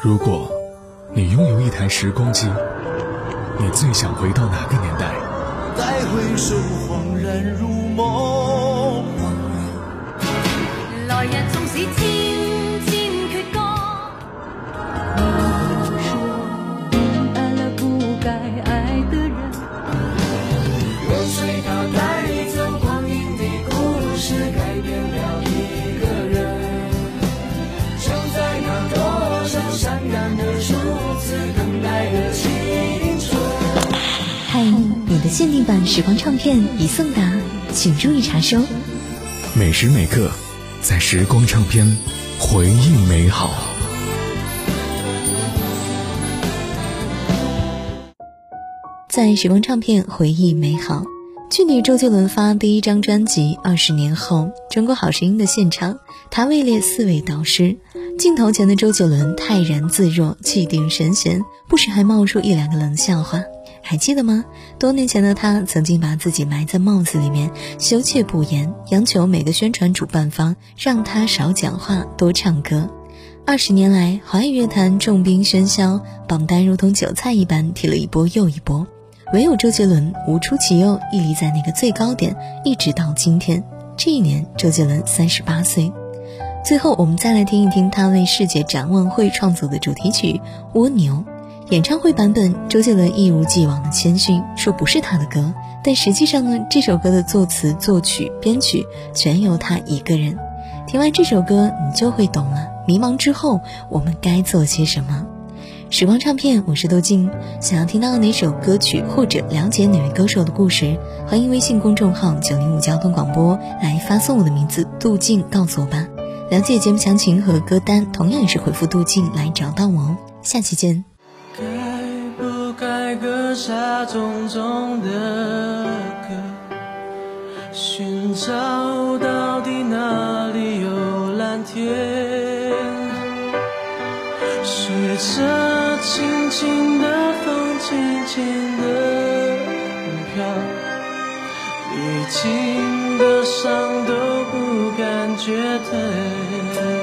如果你拥有一台时光机，你最想回到哪个年代？再回首，恍然如梦。来日纵使千千阙歌，你说你爱了不该爱的人，若水淘带走光阴的故事，改变了一你的限定版时光唱片已送达，请注意查收。每时每刻，在时光唱片，回忆美好。在时光唱片回忆美好。距离周杰伦发第一张专辑二十年后，中国好声音的现场，他位列四位导师。镜头前的周杰伦泰然自若，气定神闲，不时还冒出一两个冷笑话。还记得吗？多年前的他曾经把自己埋在帽子里面，羞怯不言，央求每个宣传主办方让他少讲话，多唱歌。二十年来，华语乐坛重兵喧嚣，榜单如同韭菜一般踢了一波又一波。唯有周杰伦无出其右，屹立在那个最高点，一直到今天。这一年，周杰伦三十八岁。最后，我们再来听一听他为世界展望会创作的主题曲《蜗牛》。演唱会版本，周杰伦一如既往的谦逊，说不是他的歌。但实际上呢，这首歌的作词、作曲、编曲全由他一个人。听完这首歌，你就会懂了。迷茫之后，我们该做些什么？时光唱片，我是杜静。想要听到哪首歌曲或者了解哪位歌手的故事，欢迎微信公众号“九零五交通广播”来发送我的名字“杜静”告诉我吧。了解节目详情和歌单，同样也是回复“杜静”来找到我哦。下期见。该不该割下重重的壳？寻找到底哪里有蓝天？随着轻轻的风，轻轻的飘，历经的伤都不感觉疼。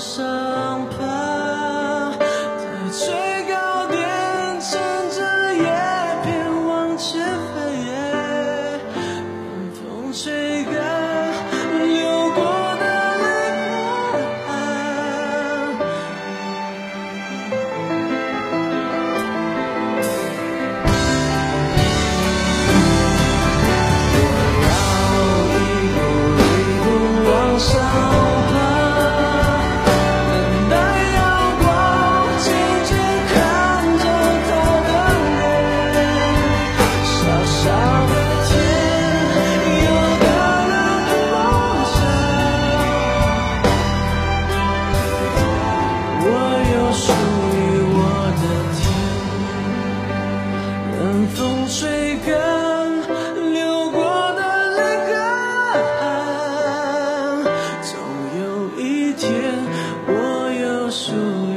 生。干流过的泪和汗，总有一天，我又输。